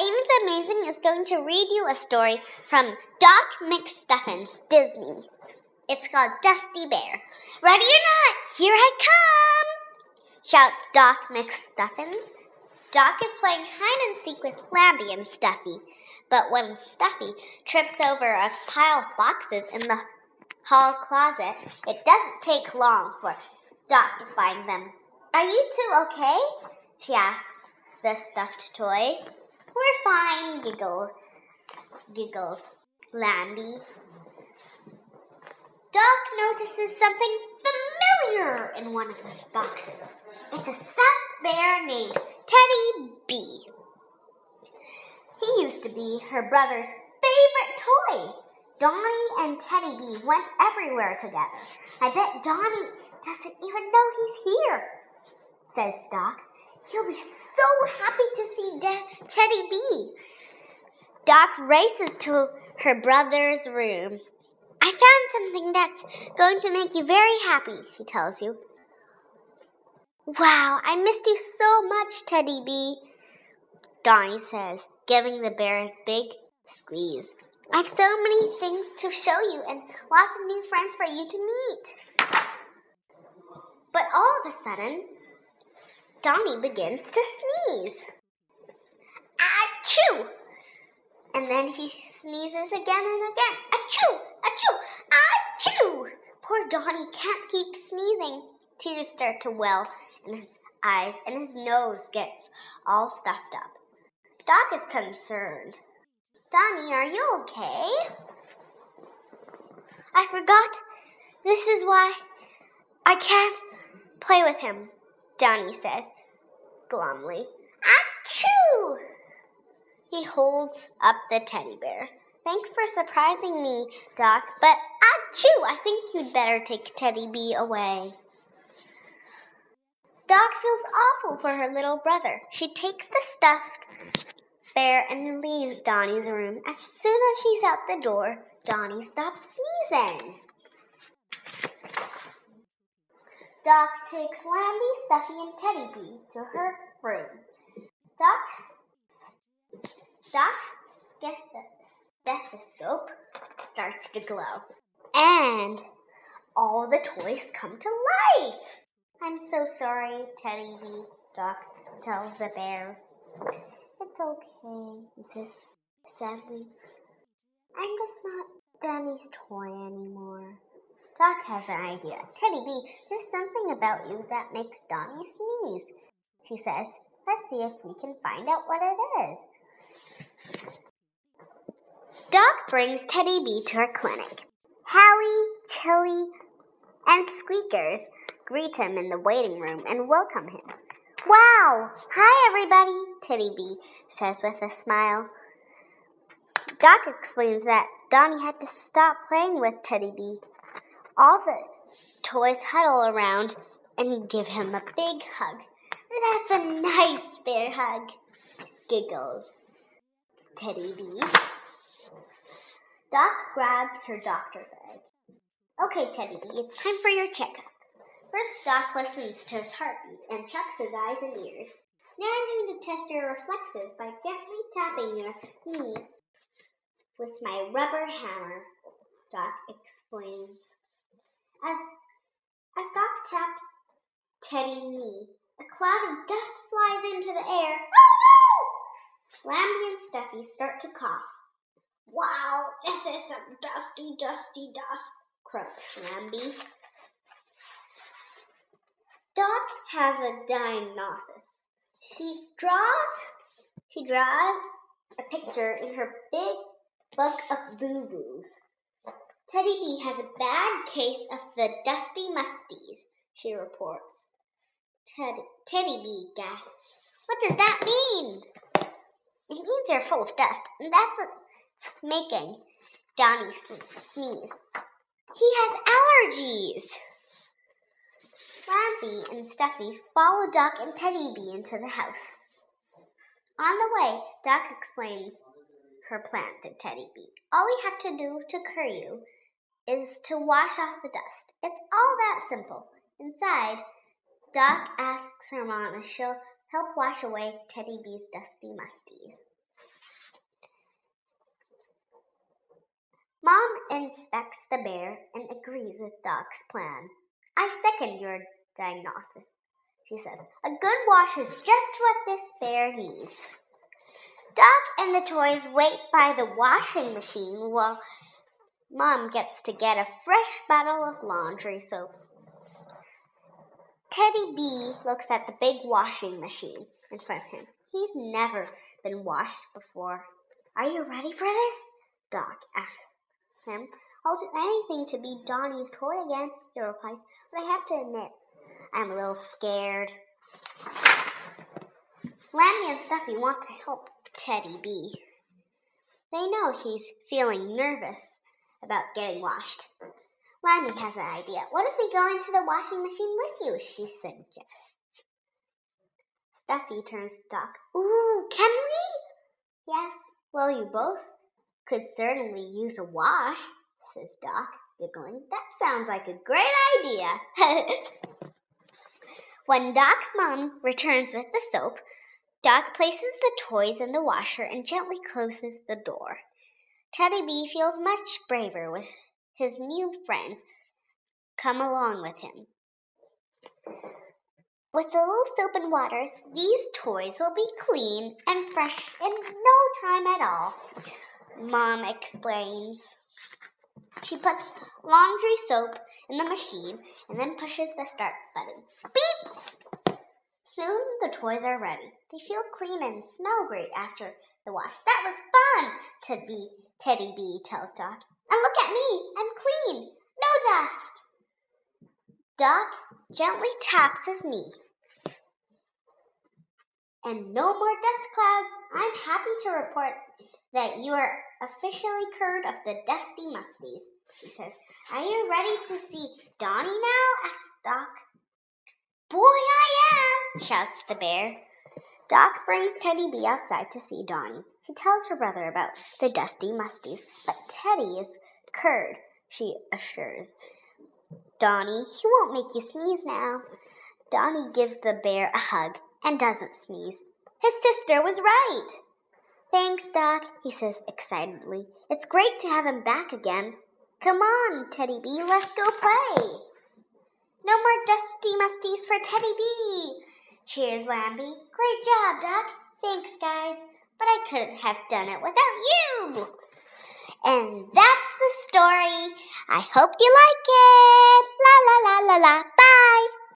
Amy the Amazing is going to read you a story from Doc McStuffins, Disney. It's called Dusty Bear. Ready or not, here I come! shouts Doc McStuffins. Doc is playing hide and seek with Lambie and Stuffy, but when Stuffy trips over a pile of boxes in the hall closet, it doesn't take long for Doc to find them. Are you two okay? she asks the stuffed toys. We're fine, giggles, giggles Lambie. Doc notices something familiar in one of the boxes. It's a stuffed bear named Teddy B. He used to be her brother's favorite toy. Donnie and Teddy B went everywhere together. I bet Donnie doesn't even know he's here, says Doc. He'll be so happy to Teddy B. Doc races to her brother's room. I found something that's going to make you very happy, he tells you. Wow, I missed you so much, Teddy B. Donnie says, giving the bear a big squeeze. I have so many things to show you and lots of new friends for you to meet. But all of a sudden, Donnie begins to sneeze. Achoo! And then he sneezes again and again. Achoo! Achoo! Achoo! Poor Donnie can't keep sneezing. Tears start to well in his eyes and his nose gets all stuffed up. Doc is concerned. Donnie, are you okay? I forgot. This is why I can't play with him, Donnie says glumly. He holds up the teddy bear. Thanks for surprising me, Doc, but achoo! I think you'd better take Teddy B away. Doc feels awful for her little brother. She takes the stuffed bear and leaves Donnie's room. As soon as she's out the door, Donnie stops sneezing. Doc takes Lambie, Stuffy, and Teddy B to her room. Doc's, Doc's stethoscope starts to glow. And all the toys come to life. I'm so sorry, Teddy B, Doc tells the bear. It's okay, he says sadly. I'm just not Danny's toy anymore. Doc has an idea. Teddy B, there's something about you that makes Donnie sneeze. She says, let's see if we can find out what it is. Doc brings Teddy B to her clinic. Hallie, Chilly, and Squeakers greet him in the waiting room and welcome him. Wow! Hi, everybody, Teddy B says with a smile. Doc explains that Donnie had to stop playing with Teddy B. All the toys huddle around and give him a big hug. That's a nice bear hug, giggles Teddy B. Doc grabs her doctor bag. Okay, Teddy it's time for your checkup. First, Doc listens to his heartbeat and checks his eyes and ears. Now I'm going to test your reflexes by gently tapping your knee with my rubber hammer, Doc explains. As, as Doc taps Teddy's knee, a cloud of dust flies into the air. Oh no! Lambie and Stuffy start to cough. Wow, this is some dusty, dusty dust, croaks Lambie. Doc has a diagnosis. She draws she draws a picture in her big book of boo-boos. Teddy B has a bad case of the dusty musties, she reports. Ted, Teddy B gasps. What does that mean? It means you're full of dust, and that's what's making Donnie sneeze. He has allergies. Lambie and Stuffy follow Doc and Teddy B into the house. On the way, Doc explains her plan to Teddy B. All we have to do to cure you is to wash off the dust. It's all that simple. Inside, Doc asks her mom if she'll help wash away Teddy B's dusty musties. Mom inspects the bear and agrees with Doc's plan. I second your diagnosis, she says. A good wash is just what this bear needs. Doc and the toys wait by the washing machine while Mom gets to get a fresh bottle of laundry soap. Teddy B looks at the big washing machine in front of him. He's never been washed before. Are you ready for this? Doc asks him. I'll do anything to be Donnie's toy again, he replies, but I have to admit, I'm a little scared. Lambie and Stuffy want to help Teddy B. They know he's feeling nervous about getting washed. Lambie has an idea. What if we go into the washing machine with you? She suggests. Stuffy turns to Doc. Ooh, can we? Yes. Well, you both could certainly use a wash, says Doc, giggling. That sounds like a great idea. when Doc's mom returns with the soap, Doc places the toys in the washer and gently closes the door. Teddy B feels much braver with his new friends come along with him. With a little soap and water, these toys will be clean and fresh in no time at all. Mom explains. She puts laundry soap in the machine and then pushes the start button. Beep! Soon the toys are ready. They feel clean and smell great after the wash. That was fun, Teddy, Teddy B tells Doc. And look at me, I'm clean, no dust. Doc gently taps his knee. And no more dust clouds. I'm happy to report that you are officially cured of the dusty musties, she says. Are you ready to see Donnie now? asks Doc. Boy, I am, shouts the bear. Doc brings Teddy B outside to see Donnie. She tells her brother about the dusty musties, but Teddy is cured, she assures. Donnie, he won't make you sneeze now. Donnie gives the bear a hug and doesn't sneeze. His sister was right. Thanks, Doc, he says excitedly. It's great to have him back again. Come on, Teddy B, let's go play. No more dusty musties for Teddy B. Cheers, Lambie. Great job, Doc. Thanks, guys. But I couldn't have done it without you. And that's the story. I hope you like it. La la la la la. Bye.